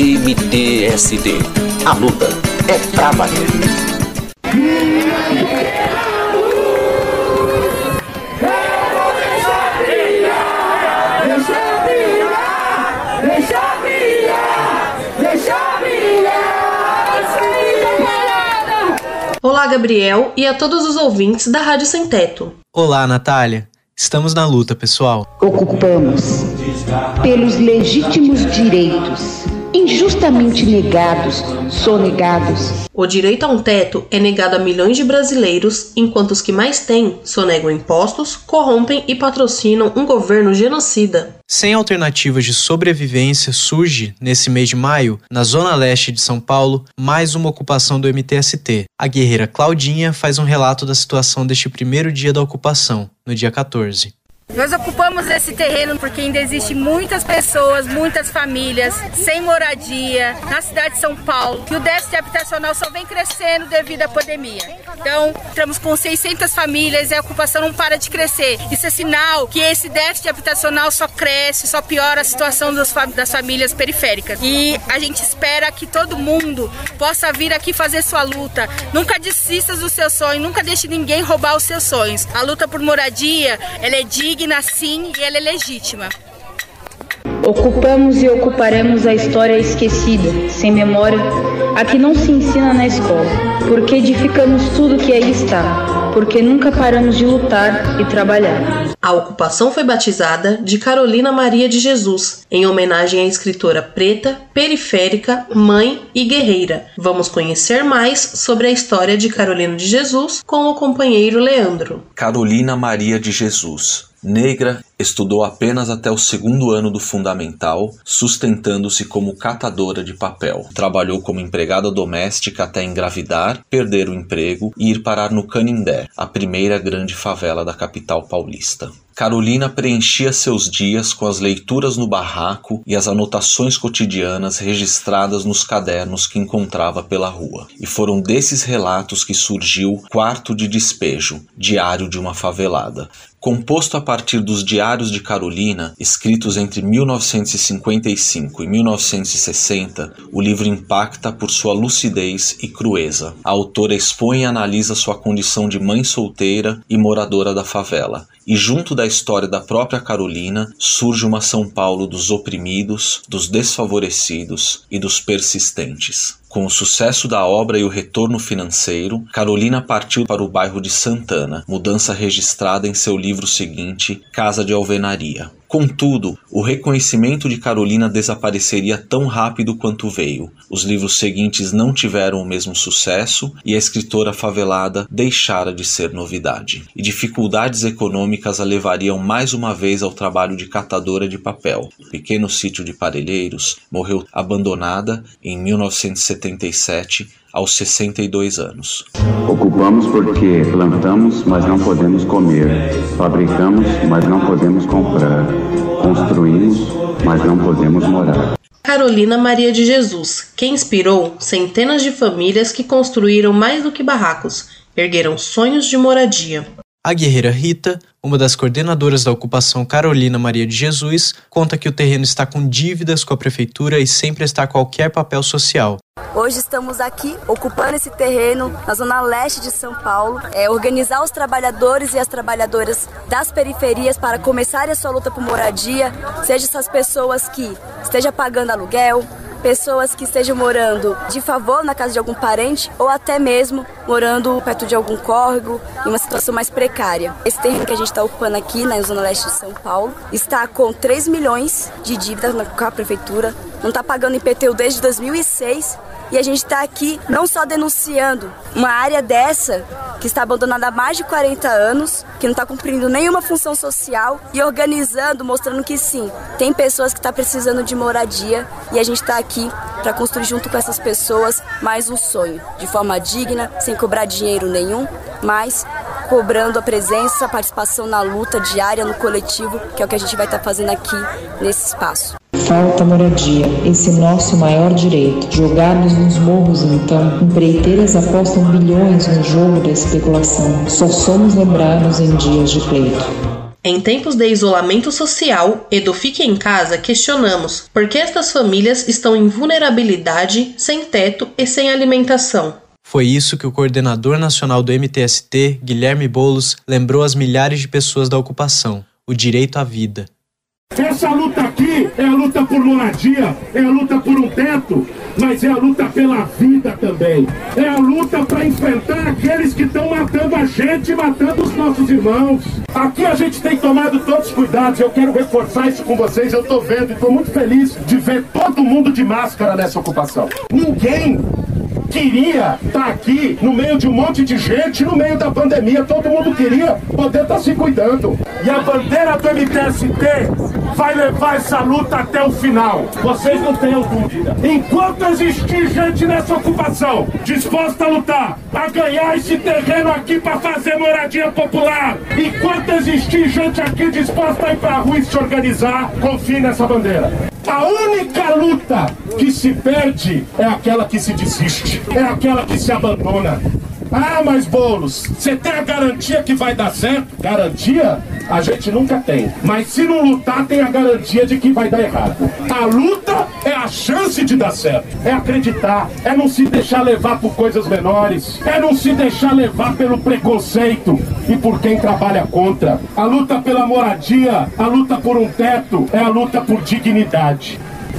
MTST. A luta é pra valer. Olá, Gabriel, e a todos os ouvintes da Rádio Sem Teto. Olá, Natália. Estamos na luta, pessoal. Ocupamos pelos legítimos direitos injustamente negados, sonegados. O direito a um teto é negado a milhões de brasileiros, enquanto os que mais têm sonegam impostos, corrompem e patrocinam um governo genocida. Sem alternativas de sobrevivência, surge, nesse mês de maio, na zona leste de São Paulo, mais uma ocupação do MTST. A guerreira Claudinha faz um relato da situação deste primeiro dia da ocupação, no dia 14. Nós ocupamos esse terreno porque ainda existe muitas pessoas, muitas famílias sem moradia na cidade de São Paulo, que o déficit habitacional só vem crescendo devido à pandemia. Então, estamos com 600 famílias e a ocupação não para de crescer. Isso é sinal que esse déficit habitacional só cresce, só piora a situação das famílias periféricas. E a gente espera que todo mundo possa vir aqui fazer sua luta. Nunca desista dos seus sonhos, nunca deixe ninguém roubar os seus sonhos. A luta por moradia, ela é digna digna sim e ela é legítima. Ocupamos e ocuparemos a história esquecida, sem memória, a que não se ensina na escola, porque edificamos tudo que aí está, porque nunca paramos de lutar e trabalhar. A ocupação foi batizada de Carolina Maria de Jesus, em homenagem à escritora preta, periférica, mãe e guerreira. Vamos conhecer mais sobre a história de Carolina de Jesus com o companheiro Leandro. Carolina Maria de Jesus Negra, estudou apenas até o segundo ano do fundamental, sustentando-se como catadora de papel. Trabalhou como empregada doméstica até engravidar, perder o emprego e ir parar no Canindé, a primeira grande favela da capital paulista. Carolina preenchia seus dias com as leituras no barraco e as anotações cotidianas registradas nos cadernos que encontrava pela rua. E foram desses relatos que surgiu Quarto de Despejo, Diário de uma Favelada, composto a partir dos diários de Carolina, escritos entre 1955 e 1960, o livro impacta por sua lucidez e crueza. A autora expõe e analisa sua condição de mãe solteira e moradora da favela, e junto da história da própria Carolina surge uma São Paulo dos oprimidos, dos desfavorecidos e dos persistentes. Com o sucesso da obra e o retorno financeiro, Carolina partiu para o bairro de Santana, mudança registrada em seu livro seguinte, Casa de Alvenaria. Contudo, o reconhecimento de Carolina desapareceria tão rápido quanto veio. Os livros seguintes não tiveram o mesmo sucesso e a escritora favelada deixara de ser novidade. E dificuldades econômicas a levariam mais uma vez ao trabalho de catadora de papel. O pequeno sítio de Parelheiros morreu abandonada em 1977 aos 62 anos. Ocupamos porque plantamos, mas não podemos comer. Fabricamos, mas não podemos comprar. Construímos, mas não podemos morar. Carolina Maria de Jesus, que inspirou centenas de famílias que construíram mais do que barracos, ergueram sonhos de moradia. A guerreira Rita, uma das coordenadoras da ocupação Carolina Maria de Jesus, conta que o terreno está com dívidas com a prefeitura e sem prestar qualquer papel social. Hoje estamos aqui ocupando esse terreno na zona leste de São Paulo, é organizar os trabalhadores e as trabalhadoras das periferias para começar a sua luta por moradia, seja essas pessoas que estejam pagando aluguel, pessoas que estejam morando de favor na casa de algum parente ou até mesmo morando perto de algum córrego, em uma situação mais precária. Esse terreno que a gente está ocupando aqui na zona leste de São Paulo está com 3 milhões de dívidas com a prefeitura, não está pagando IPTU desde 2006 e a gente está aqui não só denunciando uma área dessa que está abandonada há mais de 40 anos, que não está cumprindo nenhuma função social e organizando, mostrando que sim, tem pessoas que estão tá precisando de moradia e a gente está aqui para construir junto com essas pessoas mais um sonho, de forma digna, sem cobrar dinheiro nenhum, mas cobrando a presença, a participação na luta diária, no coletivo, que é o que a gente vai estar tá fazendo aqui nesse espaço. Falta moradia, esse nosso maior direito. Jogados nos morros, então, empreiteiras apostam bilhões no jogo da especulação. Só somos lembrados em dias de pleito. Em tempos de isolamento social e do fique em casa, questionamos por que estas famílias estão em vulnerabilidade, sem teto e sem alimentação. Foi isso que o coordenador nacional do MTST, Guilherme Bolos, lembrou às milhares de pessoas da ocupação: o direito à vida. Essa luta aqui é a luta por moradia, é a luta por um teto, mas é a luta pela vida também. É a luta para enfrentar aqueles que estão matando a gente, matando os nossos irmãos. Aqui a gente tem tomado todos os cuidados, eu quero reforçar isso com vocês. Eu estou vendo e estou muito feliz de ver todo mundo de máscara nessa ocupação. Ninguém queria estar tá aqui no meio de um monte de gente, no meio da pandemia. Todo mundo queria poder estar tá se cuidando. E a bandeira do MTST vai levar essa luta até o final. Vocês não tenham dúvida. Enquanto existir gente nessa ocupação disposta a lutar, a ganhar esse terreno aqui para fazer moradia popular, enquanto existir gente aqui disposta a ir para a rua e se organizar, confie nessa bandeira. A única luta que se perde é aquela que se desiste, é aquela que se abandona. Ah, mas Boulos, você tem a garantia que vai dar certo? Garantia a gente nunca tem. Mas se não lutar, tem a garantia de que vai dar errado. A luta é a chance de dar certo. É acreditar, é não se deixar levar por coisas menores, é não se deixar levar pelo preconceito e por quem trabalha contra. A luta pela moradia, a luta por um teto, é a luta por dignidade.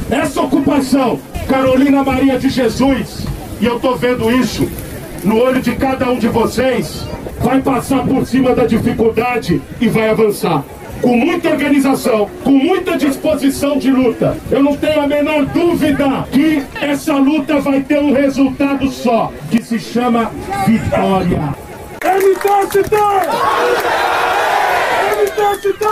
Essa ocupação, Carolina Maria de Jesus, e eu tô vendo isso no olho de cada um de vocês, vai passar por cima da dificuldade e vai avançar. Com muita organização, com muita disposição de luta. Eu não tenho a menor dúvida que essa luta vai ter um resultado só, que se chama vitória. MTST! MTST!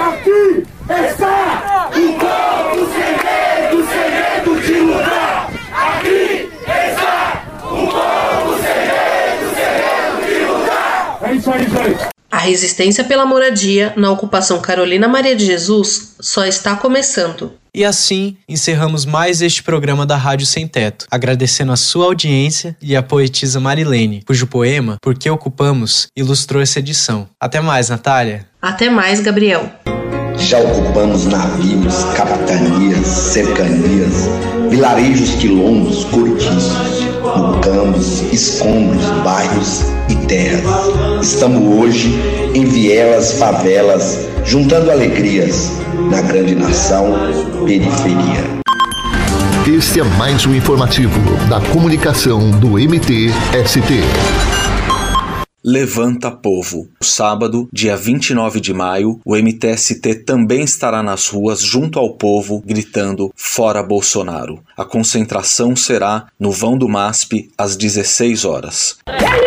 Aqui está o povo segredo, segredo de lutar! Aqui está o povo segredo, segredo de lutar! É isso aí, gente! A resistência pela moradia na ocupação Carolina Maria de Jesus só está começando. E assim encerramos mais este programa da Rádio Sem Teto, agradecendo a sua audiência e a poetisa Marilene, cujo poema Por que Ocupamos ilustrou essa edição. Até mais, Natália. Até mais, Gabriel. Já ocupamos navios, capitanias, cercanias, vilarejos, quilombos, cortiços, mucambos, escombros, bairros e terras. Estamos hoje em vielas, favelas, juntando alegrias na grande nação, periferia. Este é mais um informativo da comunicação do MT-ST. Levanta Povo. Sábado, dia 29 de maio, o MTST também estará nas ruas junto ao povo, gritando Fora Bolsonaro. A concentração será no vão do MASP às 16 horas. MTST!